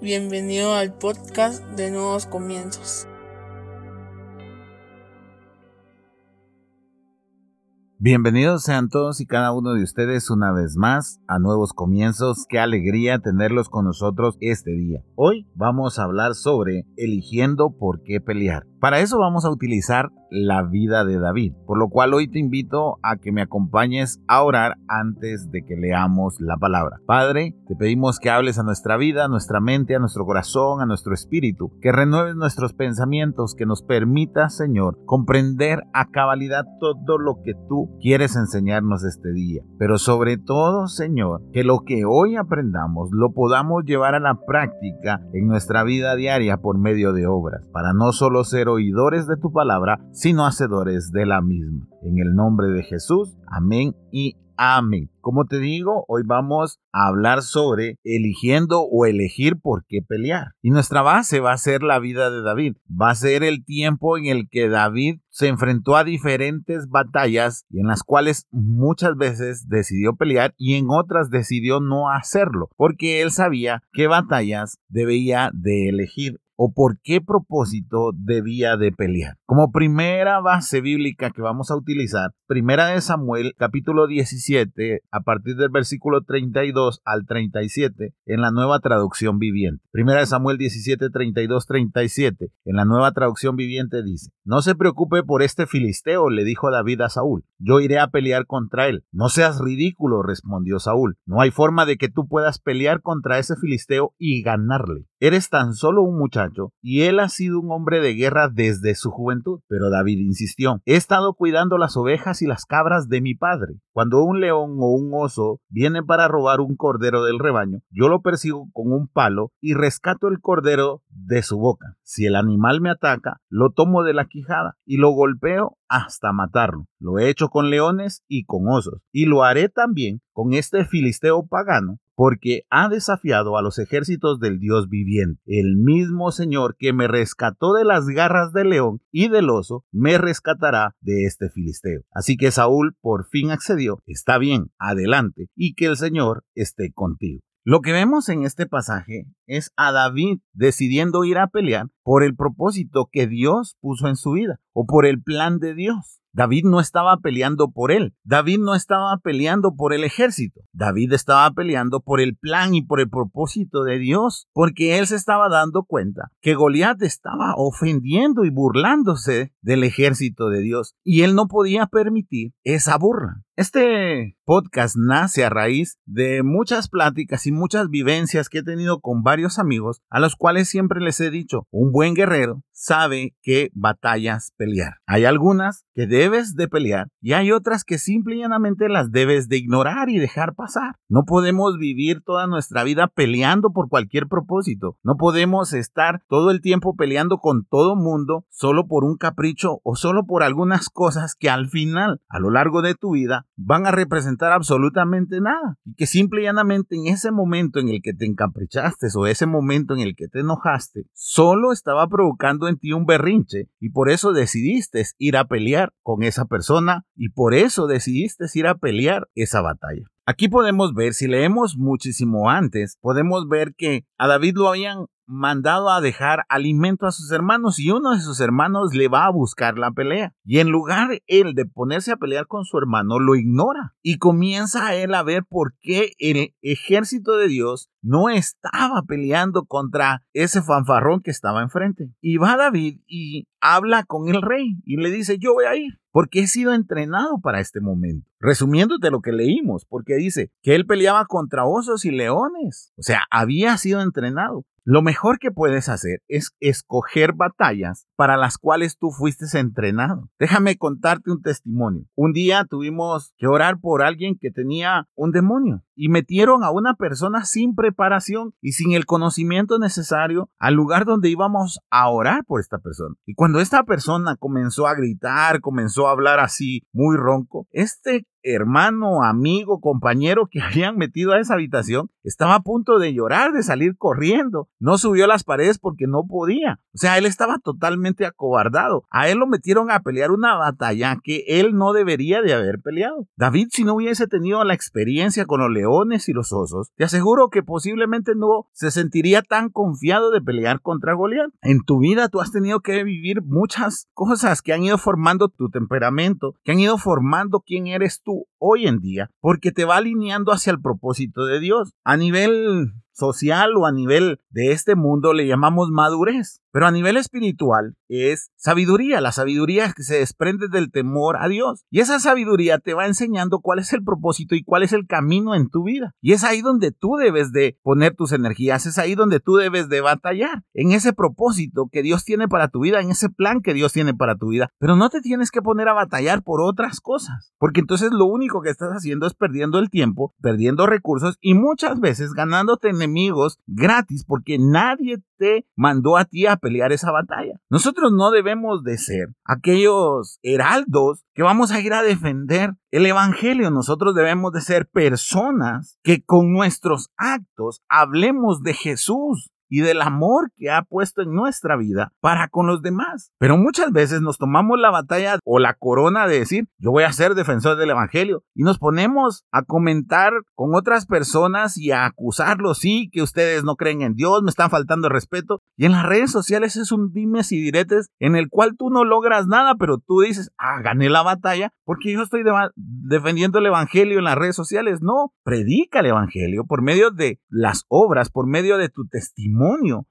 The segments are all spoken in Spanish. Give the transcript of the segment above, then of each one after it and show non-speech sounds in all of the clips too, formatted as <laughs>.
Bienvenido al podcast de Nuevos Comienzos. Bienvenidos sean todos y cada uno de ustedes una vez más a Nuevos Comienzos. Qué alegría tenerlos con nosotros este día. Hoy vamos a hablar sobre eligiendo por qué pelear. Para eso vamos a utilizar la vida de David, por lo cual hoy te invito a que me acompañes a orar antes de que leamos la palabra. Padre, te pedimos que hables a nuestra vida, a nuestra mente, a nuestro corazón, a nuestro espíritu, que renueves nuestros pensamientos, que nos permita, Señor, comprender a cabalidad todo lo que tú quieres enseñarnos este día. Pero sobre todo, Señor, que lo que hoy aprendamos lo podamos llevar a la práctica en nuestra vida diaria por medio de obras, para no solo ser oidores de tu palabra, sino hacedores de la misma. En el nombre de Jesús, amén y amén. Como te digo, hoy vamos a hablar sobre eligiendo o elegir por qué pelear. Y nuestra base va a ser la vida de David. Va a ser el tiempo en el que David se enfrentó a diferentes batallas y en las cuales muchas veces decidió pelear y en otras decidió no hacerlo, porque él sabía qué batallas debía de elegir o por qué propósito debía de pelear. Como primera base bíblica que vamos a utilizar, primera de Samuel capítulo 17 a partir del versículo 32 al 37 en la nueva traducción viviente. Primera de Samuel 17, 32, 37 en la nueva traducción viviente dice, no se preocupe por este filisteo, le dijo David a Saúl, yo iré a pelear contra él. No seas ridículo, respondió Saúl, no hay forma de que tú puedas pelear contra ese filisteo y ganarle. Eres tan solo un muchacho y él ha sido un hombre de guerra desde su juventud. Pero David insistió, he estado cuidando las ovejas y las cabras de mi padre. Cuando un león o un oso viene para robar un cordero del rebaño, yo lo persigo con un palo y rescato el cordero de su boca. Si el animal me ataca, lo tomo de la quijada y lo golpeo hasta matarlo. Lo he hecho con leones y con osos, y lo haré también con este filisteo pagano porque ha desafiado a los ejércitos del Dios viviente. El mismo Señor que me rescató de las garras del león y del oso, me rescatará de este filisteo. Así que Saúl por fin accedió. Está bien, adelante, y que el Señor esté contigo. Lo que vemos en este pasaje es a David decidiendo ir a pelear por el propósito que Dios puso en su vida o por el plan de Dios. David no estaba peleando por él. David no estaba peleando por el ejército. David estaba peleando por el plan y por el propósito de Dios, porque él se estaba dando cuenta que Goliat estaba ofendiendo y burlándose del ejército de Dios y él no podía permitir esa burla. Este podcast nace a raíz de muchas pláticas y muchas vivencias que he tenido con varios amigos a los cuales siempre les he dicho, un buen guerrero sabe qué batallas pelear. Hay algunas que debes de pelear y hay otras que simplemente las debes de ignorar y dejar pasar. No podemos vivir toda nuestra vida peleando por cualquier propósito. No podemos estar todo el tiempo peleando con todo mundo solo por un capricho o solo por algunas cosas que al final, a lo largo de tu vida, van a representar absolutamente nada. Y que simple y llanamente en ese momento en el que te encaprichaste o ese momento en el que te enojaste, solo estaba provocando en ti un berrinche y por eso decidiste ir a pelear con esa persona y por eso decidiste ir a pelear esa batalla. Aquí podemos ver, si leemos muchísimo antes, podemos ver que a David lo habían mandado a dejar alimento a sus hermanos y uno de sus hermanos le va a buscar la pelea. Y en lugar él de ponerse a pelear con su hermano, lo ignora y comienza él a ver por qué el ejército de Dios no estaba peleando contra ese fanfarrón que estaba enfrente. Y va David y habla con el rey y le dice, yo voy a ir porque he sido entrenado para este momento. Resumiéndote lo que leímos, porque dice que él peleaba contra osos y leones. O sea, había sido entrenado. Lo mejor que puedes hacer es escoger batallas para las cuales tú fuiste entrenado. Déjame contarte un testimonio. Un día tuvimos que orar por alguien que tenía un demonio y metieron a una persona sin preparación y sin el conocimiento necesario al lugar donde íbamos a orar por esta persona. Y cuando esta persona comenzó a gritar, comenzó a hablar así muy ronco, este hermano, amigo, compañero que <laughs> habían metido a esa habitación estaba a punto de llorar, de salir corriendo. No subió las paredes porque no podía. O sea, él estaba totalmente acobardado. A él lo metieron a pelear una batalla que él no debería de haber peleado. David, si no hubiese tenido la experiencia con los leones y los osos, te aseguro que posiblemente no se sentiría tan confiado de pelear contra Goliat. En tu vida tú has tenido que vivir muchas cosas que han ido formando tu temperamento, que han ido formando quién eres tú hoy en día, porque te va alineando hacia el propósito de Dios. A nivel social o a nivel de este mundo le llamamos madurez. Pero a nivel espiritual es sabiduría, la sabiduría que se desprende del temor a Dios. Y esa sabiduría te va enseñando cuál es el propósito y cuál es el camino en tu vida. Y es ahí donde tú debes de poner tus energías, es ahí donde tú debes de batallar, en ese propósito que Dios tiene para tu vida, en ese plan que Dios tiene para tu vida. Pero no te tienes que poner a batallar por otras cosas, porque entonces lo único que estás haciendo es perdiendo el tiempo, perdiendo recursos y muchas veces ganándote enemigos gratis porque nadie te mandó a ti a pelear esa batalla. Nosotros no debemos de ser aquellos heraldos que vamos a ir a defender el Evangelio. Nosotros debemos de ser personas que con nuestros actos hablemos de Jesús y del amor que ha puesto en nuestra vida para con los demás. Pero muchas veces nos tomamos la batalla o la corona de decir, yo voy a ser defensor del Evangelio y nos ponemos a comentar con otras personas y a acusarlos, sí, que ustedes no creen en Dios, me están faltando el respeto. Y en las redes sociales es un dimes y diretes en el cual tú no logras nada, pero tú dices, ah, gané la batalla porque yo estoy defendiendo el Evangelio en las redes sociales. No, predica el Evangelio por medio de las obras, por medio de tu testimonio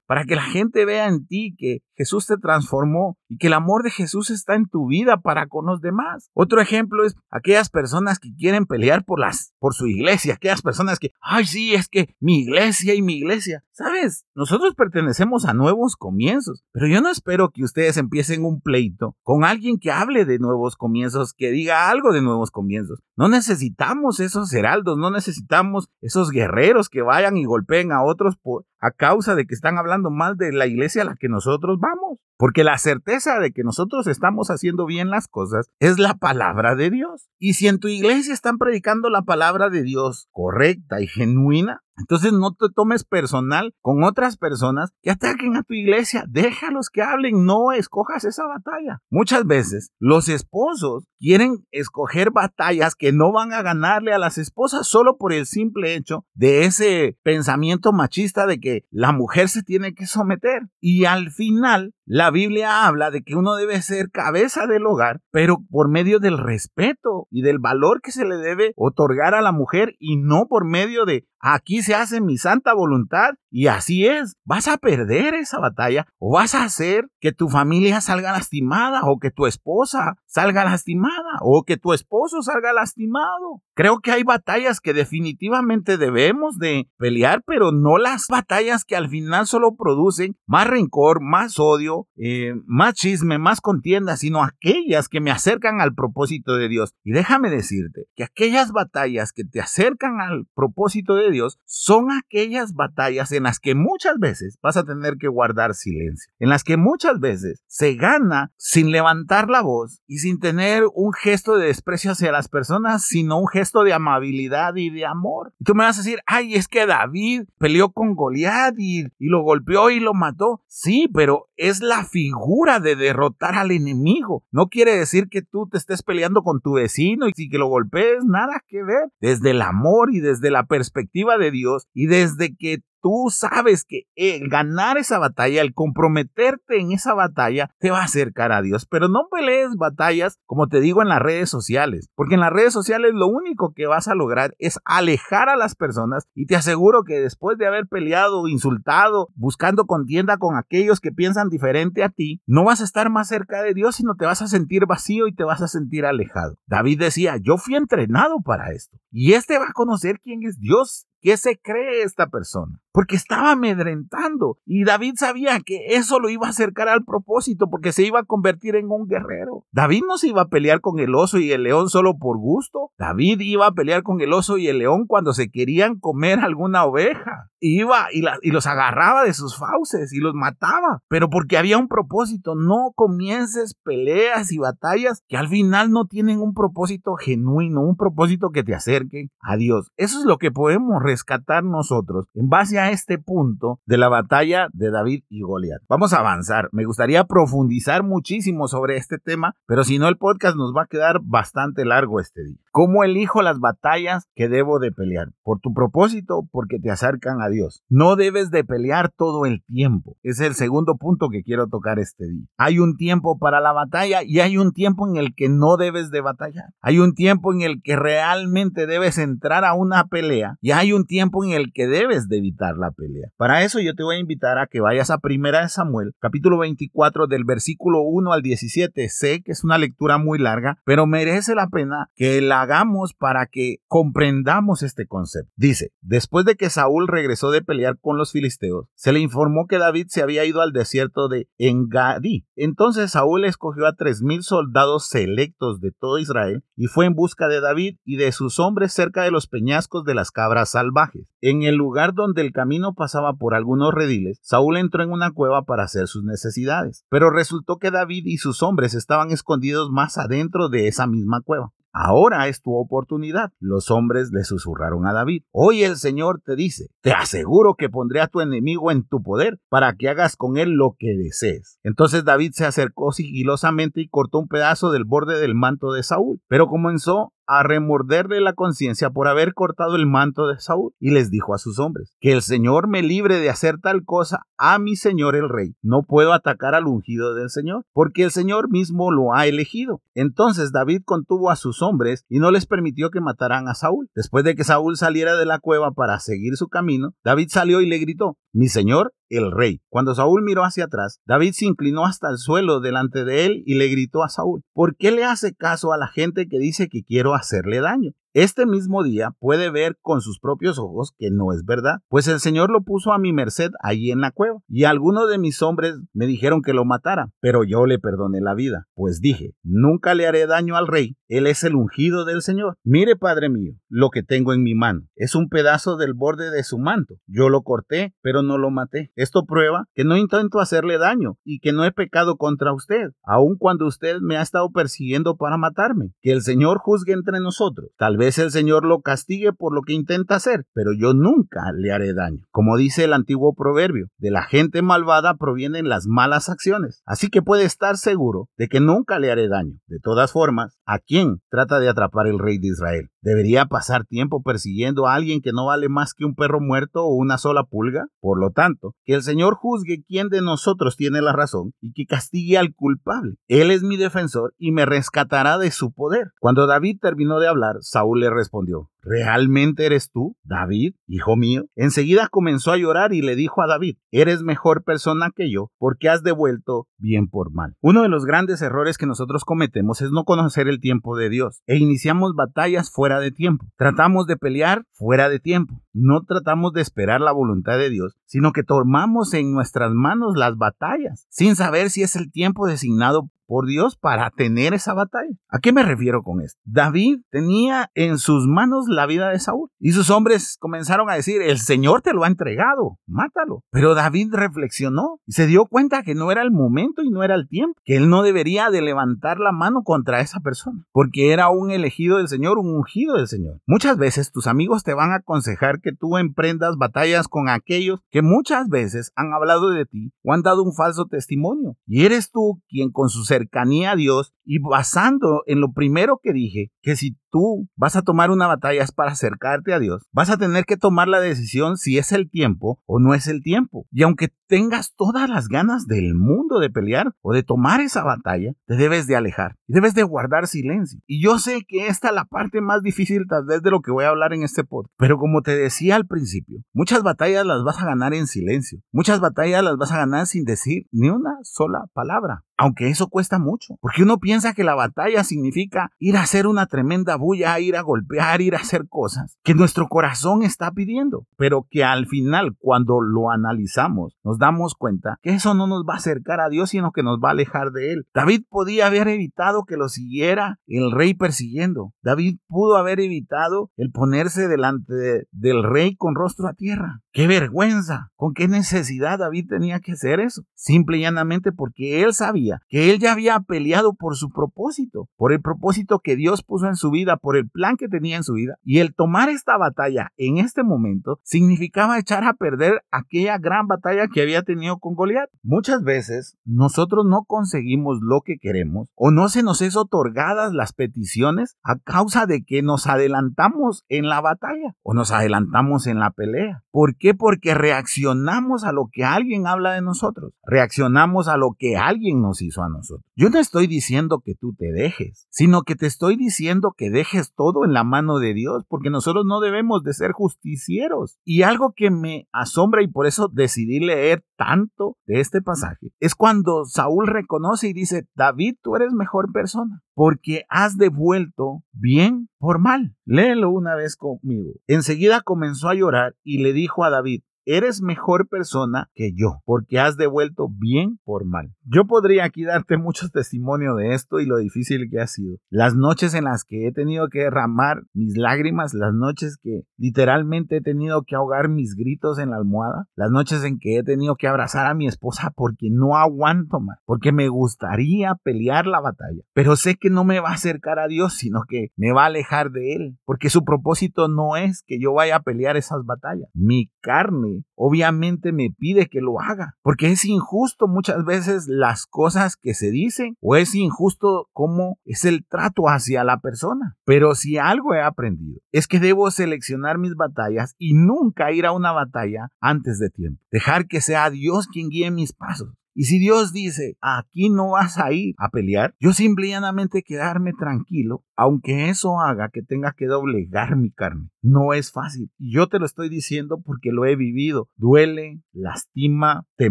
para que la gente vea en ti que Jesús te transformó y que el amor de Jesús está en tu vida para con los demás. Otro ejemplo es aquellas personas que quieren pelear por las por su iglesia, aquellas personas que, ay, sí, es que mi iglesia y mi iglesia. ¿Sabes? Nosotros pertenecemos a nuevos comienzos, pero yo no espero que ustedes empiecen un pleito con alguien que hable de nuevos comienzos, que diga algo de nuevos comienzos. No necesitamos esos heraldos, no necesitamos esos guerreros que vayan y golpeen a otros por, a causa de que están hablando mal de la iglesia a la que nosotros vamos. Porque la certeza de que nosotros estamos haciendo bien las cosas es la palabra de Dios. Y si en tu iglesia están predicando la palabra de Dios correcta y genuina, entonces no te tomes personal con otras personas que ataquen a tu iglesia. Déjalos que hablen, no escojas esa batalla. Muchas veces los esposos quieren escoger batallas que no van a ganarle a las esposas solo por el simple hecho de ese pensamiento machista de que la mujer se tiene que someter. Y al final la Biblia habla de que uno debe ser cabeza del hogar, pero por medio del respeto y del valor que se le debe otorgar a la mujer y no por medio de aquí se hace mi santa voluntad y así es. Vas a perder esa batalla o vas a hacer que tu familia salga lastimada o que tu esposa salga lastimada o que tu esposo salga lastimado. Creo que hay batallas que definitivamente debemos de pelear, pero no las batallas que al final solo producen más rencor, más odio, eh, más chisme, más contienda, sino aquellas que me acercan al propósito de Dios. Y déjame decirte que aquellas batallas que te acercan al propósito de Dios son aquellas batallas en las que muchas veces vas a tener que guardar silencio, en las que muchas veces se gana sin levantar la voz y sin tener un gesto de desprecio hacia las personas, sino un gesto de amabilidad y de amor. Y tú me vas a decir, ay, es que David peleó con Goliat y, y lo golpeó y lo mató. Sí, pero es la figura de derrotar al enemigo. No quiere decir que tú te estés peleando con tu vecino y que lo golpees, nada que ver. Desde el amor y desde la perspectiva de Dios y desde que tú sabes que el ganar esa batalla, el comprometerte en esa batalla, te va a acercar a Dios. Pero no pelees batallas, como te digo, en las redes sociales, porque en las redes sociales lo único que vas a lograr es alejar a las personas y te aseguro que después de haber peleado, insultado, buscando contienda con aquellos que piensan diferente a ti, no vas a estar más cerca de Dios, sino te vas a sentir vacío y te vas a sentir alejado. David decía, yo fui entrenado para esto y este va a conocer quién es Dios. ¿Qué se cree esta persona? Porque estaba amedrentando. Y David sabía que eso lo iba a acercar al propósito, porque se iba a convertir en un guerrero. David no se iba a pelear con el oso y el león solo por gusto. David iba a pelear con el oso y el león cuando se querían comer alguna oveja. Iba y, y los agarraba de sus fauces y los mataba, pero porque había un propósito. No comiences peleas y batallas que al final no tienen un propósito genuino, un propósito que te acerque a Dios. Eso es lo que podemos rescatar nosotros en base a este punto de la batalla de David y Goliat. Vamos a avanzar. Me gustaría profundizar muchísimo sobre este tema, pero si no el podcast nos va a quedar bastante largo este día. ¿Cómo elijo las batallas que debo de pelear? Por tu propósito, porque te acercan a Dios. No debes de pelear todo el tiempo. Es el segundo punto que quiero tocar este día. Hay un tiempo para la batalla y hay un tiempo en el que no debes de batallar. Hay un tiempo en el que realmente debes entrar a una pelea y hay un tiempo en el que debes de evitar la pelea. Para eso yo te voy a invitar a que vayas a Primera de Samuel, capítulo 24 del versículo 1 al 17. Sé que es una lectura muy larga, pero merece la pena que la hagamos para que comprendamos este concepto. Dice, después de que Saúl regresó de pelear con los filisteos, se le informó que David se había ido al desierto de Engadí. Entonces Saúl escogió a tres mil soldados selectos de todo Israel y fue en busca de David y de sus hombres cerca de los peñascos de las cabras salvajes. En el lugar donde el camino pasaba por algunos rediles, Saúl entró en una cueva para hacer sus necesidades, pero resultó que David y sus hombres estaban escondidos más adentro de esa misma cueva. Ahora es tu oportunidad. Los hombres le susurraron a David. Hoy el Señor te dice, te aseguro que pondré a tu enemigo en tu poder para que hagas con él lo que desees. Entonces David se acercó sigilosamente y cortó un pedazo del borde del manto de Saúl, pero comenzó a remorderle la conciencia por haber cortado el manto de Saúl y les dijo a sus hombres, que el Señor me libre de hacer tal cosa a mi Señor el rey. No puedo atacar al ungido del Señor, porque el Señor mismo lo ha elegido. Entonces David contuvo a sus hombres y no les permitió que mataran a Saúl. Después de que Saúl saliera de la cueva para seguir su camino, David salió y le gritó, mi Señor el rey. Cuando Saúl miró hacia atrás, David se inclinó hasta el suelo delante de él y le gritó a Saúl, ¿por qué le hace caso a la gente que dice que quiero hacerle daño? Este mismo día puede ver con sus propios ojos que no es verdad, pues el Señor lo puso a mi merced allí en la cueva, y algunos de mis hombres me dijeron que lo matara, pero yo le perdoné la vida, pues dije, nunca le haré daño al rey, él es el ungido del Señor. Mire, Padre mío, lo que tengo en mi mano, es un pedazo del borde de su manto, yo lo corté, pero no lo maté. Esto prueba que no intento hacerle daño y que no he pecado contra usted, aun cuando usted me ha estado persiguiendo para matarme. Que el Señor juzgue entre nosotros, tal vez vez el Señor lo castigue por lo que intenta hacer, pero yo nunca le haré daño. Como dice el antiguo proverbio, de la gente malvada provienen las malas acciones. Así que puede estar seguro de que nunca le haré daño. De todas formas, ¿a quién trata de atrapar el rey de Israel? ¿Debería pasar tiempo persiguiendo a alguien que no vale más que un perro muerto o una sola pulga? Por lo tanto, que el Señor juzgue quién de nosotros tiene la razón y que castigue al culpable. Él es mi defensor y me rescatará de su poder. Cuando David terminó de hablar, Saúl le respondió, ¿Realmente eres tú, David, hijo mío? Enseguida comenzó a llorar y le dijo a David, eres mejor persona que yo porque has devuelto bien por mal. Uno de los grandes errores que nosotros cometemos es no conocer el tiempo de Dios e iniciamos batallas fuera de tiempo. Tratamos de pelear fuera de tiempo. No tratamos de esperar la voluntad de Dios, sino que tomamos en nuestras manos las batallas sin saber si es el tiempo designado por Dios para tener esa batalla. ¿A qué me refiero con esto? David tenía en sus manos la vida de Saúl y sus hombres comenzaron a decir, el Señor te lo ha entregado, mátalo. Pero David reflexionó y se dio cuenta que no era el momento y no era el tiempo, que él no debería de levantar la mano contra esa persona, porque era un elegido del Señor, un ungido del Señor. Muchas veces tus amigos te van a aconsejar que tú emprendas batallas con aquellos que muchas veces han hablado de ti o han dado un falso testimonio. Y eres tú quien con sus cercanía a Dios y basando en lo primero que dije, que si tú vas a tomar una batalla para acercarte a Dios, vas a tener que tomar la decisión si es el tiempo o no es el tiempo. Y aunque tengas todas las ganas del mundo de pelear o de tomar esa batalla, te debes de alejar debes de guardar silencio. Y yo sé que esta es la parte más difícil tal vez de lo que voy a hablar en este podcast, pero como te decía al principio, muchas batallas las vas a ganar en silencio, muchas batallas las vas a ganar sin decir ni una sola palabra. Aunque eso cuesta mucho, porque uno piensa que la batalla significa ir a hacer una tremenda bulla, ir a golpear, ir a hacer cosas que nuestro corazón está pidiendo, pero que al final cuando lo analizamos nos damos cuenta que eso no nos va a acercar a Dios, sino que nos va a alejar de Él. David podía haber evitado que lo siguiera el rey persiguiendo. David pudo haber evitado el ponerse delante del rey con rostro a tierra. ¡Qué vergüenza! ¿Con qué necesidad David tenía que hacer eso? Simple y llanamente porque él sabía que él ya había peleado por su propósito, por el propósito que Dios puso en su vida, por el plan que tenía en su vida. Y el tomar esta batalla en este momento significaba echar a perder aquella gran batalla que había tenido con Goliat. Muchas veces nosotros no conseguimos lo que queremos o no se nos es otorgadas las peticiones a causa de que nos adelantamos en la batalla o nos adelantamos en la pelea. ¿Por qué? Porque reaccionamos a lo que alguien habla de nosotros. Reaccionamos a lo que alguien nos hizo a nosotros. Yo no estoy diciendo que tú te dejes, sino que te estoy diciendo que dejes todo en la mano de Dios, porque nosotros no debemos de ser justicieros. Y algo que me asombra y por eso decidí leer tanto de este pasaje es cuando Saúl reconoce y dice, David, tú eres mejor persona porque has devuelto bien por mal. Léelo una vez conmigo. Enseguida comenzó a llorar y le dijo a David, eres mejor persona que yo, porque has devuelto bien por mal. Yo podría aquí darte muchos testimonios de esto y lo difícil que ha sido. Las noches en las que he tenido que derramar mis lágrimas, las noches que literalmente he tenido que ahogar mis gritos en la almohada, las noches en que he tenido que abrazar a mi esposa porque no aguanto más, porque me gustaría pelear la batalla, pero sé que no me va a acercar a Dios, sino que me va a alejar de Él, porque su propósito no es que yo vaya a pelear esas batallas. Mi carne obviamente me pide que lo haga, porque es injusto muchas veces las cosas que se dicen o es injusto cómo es el trato hacia la persona. Pero si algo he aprendido es que debo seleccionar mis batallas y nunca ir a una batalla antes de tiempo. Dejar que sea Dios quien guíe mis pasos. Y si Dios dice, aquí no vas a ir a pelear, yo simplemente quedarme tranquilo, aunque eso haga que tenga que doblegar mi carne. No es fácil. Y yo te lo estoy diciendo porque lo he vivido. Duele, lastima, te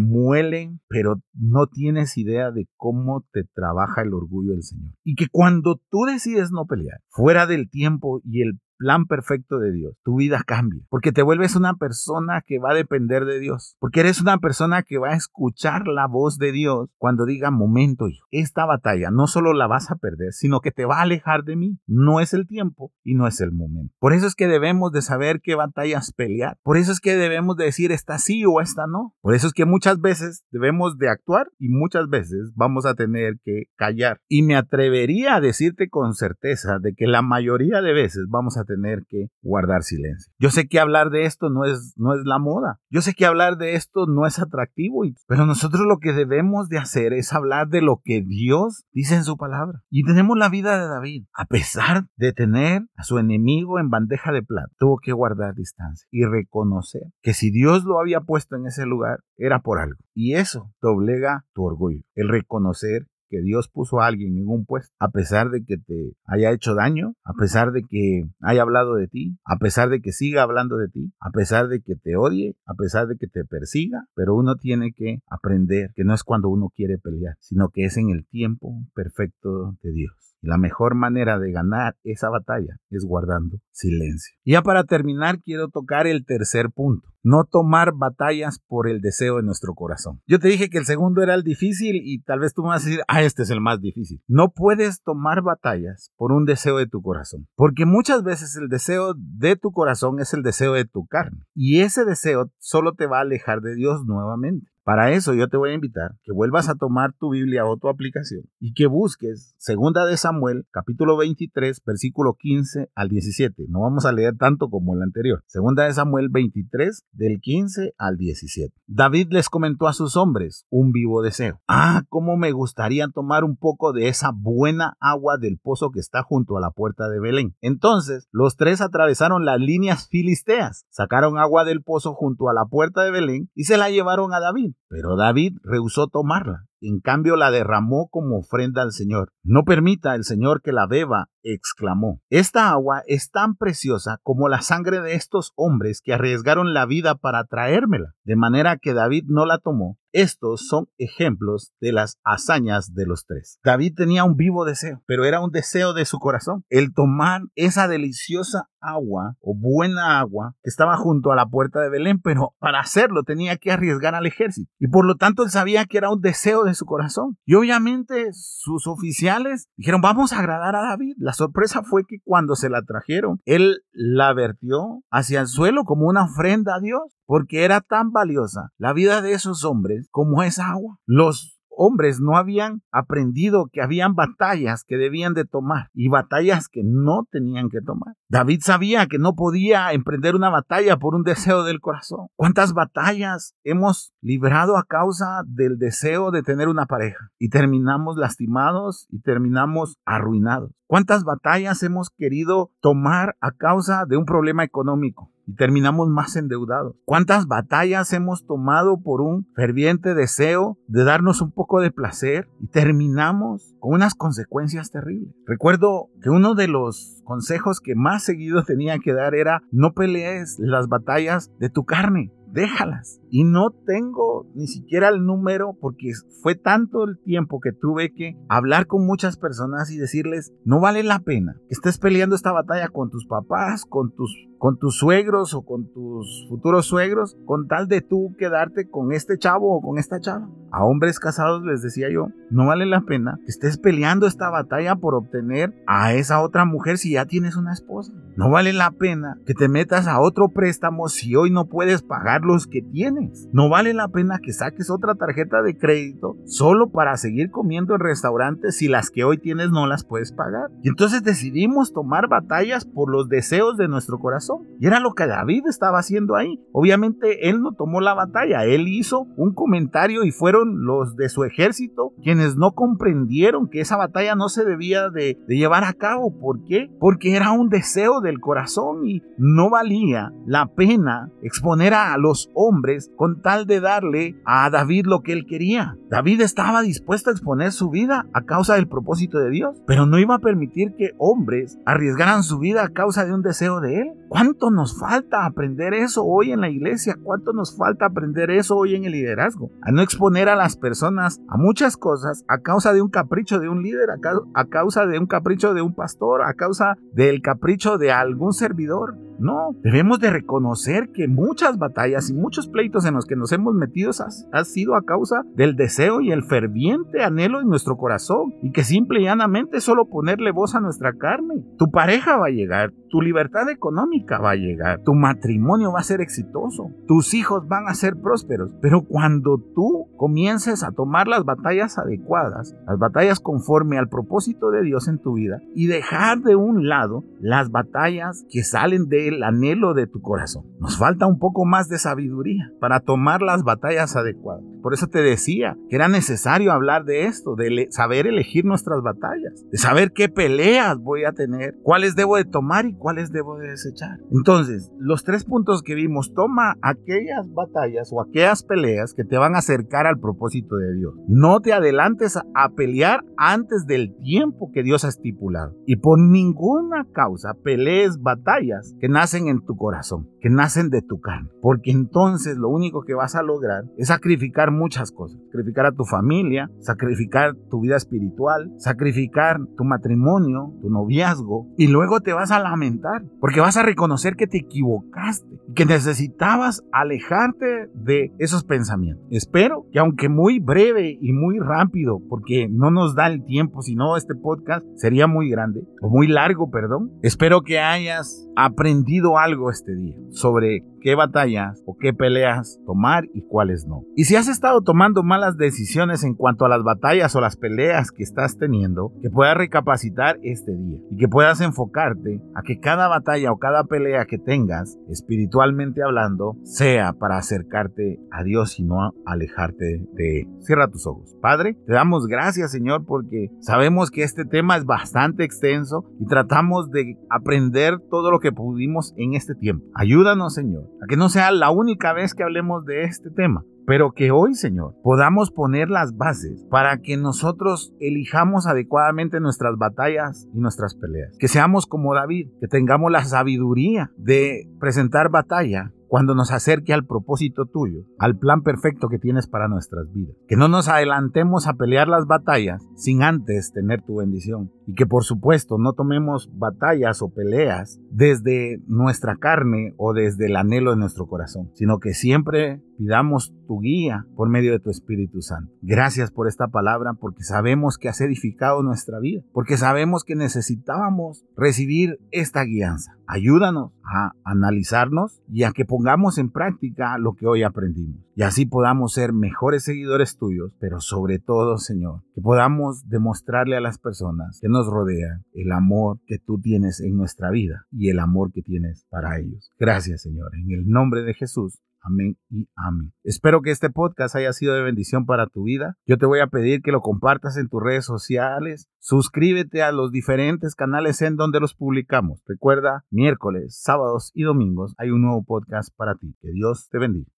muele, pero no tienes idea de cómo te trabaja el orgullo del Señor. Y que cuando tú decides no pelear, fuera del tiempo y el plan perfecto de Dios, tu vida cambia, porque te vuelves una persona que va a depender de Dios, porque eres una persona que va a escuchar la voz de Dios cuando diga, momento, hijo, esta batalla no solo la vas a perder, sino que te va a alejar de mí. No es el tiempo y no es el momento. Por eso es que debemos de saber qué batallas pelear. Por eso es que debemos de decir esta sí o esta no. Por eso es que muchas veces debemos de actuar y muchas veces vamos a tener que callar. Y me atrevería a decirte con certeza de que la mayoría de veces vamos a tener que guardar silencio. Yo sé que hablar de esto no es, no es la moda. Yo sé que hablar de esto no es atractivo, pero nosotros lo que debemos de hacer es hablar de lo que Dios dice en su palabra. Y tenemos la vida de David. A pesar de tener a su enemigo en bandeja de plata, tuvo que guardar distancia y reconocer que si Dios lo había puesto en ese lugar, era por algo. Y eso doblega tu orgullo. El reconocer que Dios puso a alguien en un puesto, a pesar de que te haya hecho daño, a pesar de que haya hablado de ti, a pesar de que siga hablando de ti, a pesar de que te odie, a pesar de que te persiga, pero uno tiene que aprender que no es cuando uno quiere pelear, sino que es en el tiempo perfecto de Dios. Y la mejor manera de ganar esa batalla es guardando silencio. Y ya para terminar, quiero tocar el tercer punto no tomar batallas por el deseo de nuestro corazón. Yo te dije que el segundo era el difícil y tal vez tú me vas a decir, ah, este es el más difícil. No puedes tomar batallas por un deseo de tu corazón, porque muchas veces el deseo de tu corazón es el deseo de tu carne y ese deseo solo te va a alejar de Dios nuevamente. Para eso yo te voy a invitar que vuelvas a tomar tu Biblia o tu aplicación y que busques Segunda de Samuel, capítulo 23, versículo 15 al 17. No vamos a leer tanto como el anterior. Segunda de Samuel 23, del 15 al 17. David les comentó a sus hombres un vivo deseo. Ah, cómo me gustaría tomar un poco de esa buena agua del pozo que está junto a la puerta de Belén. Entonces, los tres atravesaron las líneas filisteas, sacaron agua del pozo junto a la puerta de Belén y se la llevaron a David. Pero David rehusó tomarla. En cambio la derramó como ofrenda al Señor. No permita el Señor que la beba exclamó, Esta agua es tan preciosa como la sangre de estos hombres que arriesgaron la vida para traérmela. De manera que David no la tomó estos son ejemplos de las hazañas de los tres. David tenía un vivo deseo, pero era un deseo de su corazón, el tomar esa deliciosa agua o buena agua que estaba junto a la puerta de Belén, pero para hacerlo tenía que arriesgar al ejército. Y por lo tanto él sabía que era un deseo de su corazón. Y obviamente sus oficiales dijeron, vamos a agradar a David. Sorpresa fue que cuando se la trajeron, él la vertió hacia el suelo como una ofrenda a Dios porque era tan valiosa la vida de esos hombres como esa agua. Los hombres no habían aprendido que habían batallas que debían de tomar y batallas que no tenían que tomar. David sabía que no podía emprender una batalla por un deseo del corazón. ¿Cuántas batallas hemos librado a causa del deseo de tener una pareja y terminamos lastimados y terminamos arruinados? ¿Cuántas batallas hemos querido tomar a causa de un problema económico? Y terminamos más endeudados. ¿Cuántas batallas hemos tomado por un ferviente deseo de darnos un poco de placer y terminamos con unas consecuencias terribles? Recuerdo que uno de los consejos que más seguido <laughs> tenía que dar era no pelees las batallas de tu carne, déjalas. Y no tengo ni siquiera el número porque fue tanto el tiempo que tuve que hablar con muchas personas y decirles, no vale la pena que estés peleando esta batalla con tus papás, con tus con tus suegros o con tus futuros suegros, con tal de tú quedarte con este chavo o con esta chava. A hombres casados les decía yo, no vale la pena que estés peleando esta batalla por obtener a esa otra mujer si ya tienes una esposa. No vale la pena que te metas a otro préstamo si hoy no puedes pagar los que tienes. No vale la pena que saques otra tarjeta de crédito solo para seguir comiendo en restaurantes si las que hoy tienes no las puedes pagar. Y entonces decidimos tomar batallas por los deseos de nuestro corazón y era lo que David estaba haciendo ahí. Obviamente él no tomó la batalla, él hizo un comentario y fueron los de su ejército quienes no comprendieron que esa batalla no se debía de, llevar a cabo. ¿Por qué? Porque era un deseo del corazón y no valía la pena exponer a los hombres con tal de darle a David lo que él quería. David estaba dispuesto a exponer su vida a causa del propósito de Dios, pero no iba a permitir que hombres arriesgaran su vida a causa de un deseo de él. ¿Cuánto nos falta aprender eso hoy en la iglesia? ¿Cuánto nos falta aprender eso hoy en el liderazgo? A no exponer a las personas a muchas cosas a causa de un capricho de un líder, a, causa de un capricho de un pastor, a causa del capricho de algún servidor. No, debemos de reconocer que muchas batallas y muchos pleitos en los que nos hemos metido ha sido a causa del deseo y el ferviente anhelo en nuestro corazón y que simple y llanamente solo ponerle voz a nuestra carne. Tu pareja va a llegar, tu libertad económica va a llegar, tu matrimonio va a ser exitoso, tus hijos van a ser prósperos, pero cuando tú comiences a tomar las batallas adecuadas, las batallas conforme al propósito de Dios en tu vida y dejar de un lado las batallas que salen de el anhelo de tu corazón. Nos falta un poco más de sabiduría para tomar las batallas adecuadas. Por eso te decía que era necesario hablar de esto, de saber elegir nuestras batallas, de saber qué peleas voy a tener, cuáles debo de tomar y cuáles debo de desechar. Entonces, los tres puntos que vimos, toma aquellas batallas o aquellas peleas que te van a acercar al propósito de Dios. No te adelantes a pelear antes del tiempo que Dios ha estipulado. Y por ninguna causa pelees batallas que nacen en tu corazón, que nacen de tu carne. Porque entonces lo único que vas a lograr es sacrificar muchas cosas. Sacrificar a tu familia, sacrificar tu vida espiritual, sacrificar tu matrimonio, tu noviazgo. Y luego te vas a lamentar. Porque vas a reconocer que te equivocaste. Que necesitabas alejarte de esos pensamientos. Espero que aunque muy breve y muy rápido, porque no nos da el tiempo, si no este podcast sería muy grande, o muy largo, perdón. Espero que hayas aprendido algo este día sobre qué batallas o qué peleas tomar y cuáles no. Y si has estado tomando malas decisiones en cuanto a las batallas o las peleas que estás teniendo, que puedas recapacitar este día y que puedas enfocarte a que cada batalla o cada pelea que tengas, espiritualmente hablando, sea para acercarte a Dios y no alejarte de Él. Cierra tus ojos. Padre, te damos gracias Señor porque sabemos que este tema es bastante extenso y tratamos de aprender todo lo que pudimos en este tiempo. Ayúdanos Señor a que no sea la única vez que hablemos de este tema, pero que hoy, Señor, podamos poner las bases para que nosotros elijamos adecuadamente nuestras batallas y nuestras peleas. Que seamos como David, que tengamos la sabiduría de presentar batalla cuando nos acerque al propósito tuyo, al plan perfecto que tienes para nuestras vidas. Que no nos adelantemos a pelear las batallas sin antes tener tu bendición. Y que por supuesto no tomemos batallas o peleas desde nuestra carne o desde el anhelo de nuestro corazón, sino que siempre pidamos tu guía por medio de tu Espíritu Santo. Gracias por esta palabra porque sabemos que has edificado nuestra vida, porque sabemos que necesitábamos recibir esta guianza. Ayúdanos a analizarnos y a que pongamos en práctica lo que hoy aprendimos. Y así podamos ser mejores seguidores tuyos, pero sobre todo, Señor, que podamos demostrarle a las personas que nos rodean el amor que tú tienes en nuestra vida y el amor que tienes para ellos. Gracias, Señor. En el nombre de Jesús. Amén y amén. Espero que este podcast haya sido de bendición para tu vida. Yo te voy a pedir que lo compartas en tus redes sociales. Suscríbete a los diferentes canales en donde los publicamos. Recuerda, miércoles, sábados y domingos hay un nuevo podcast para ti. Que Dios te bendiga.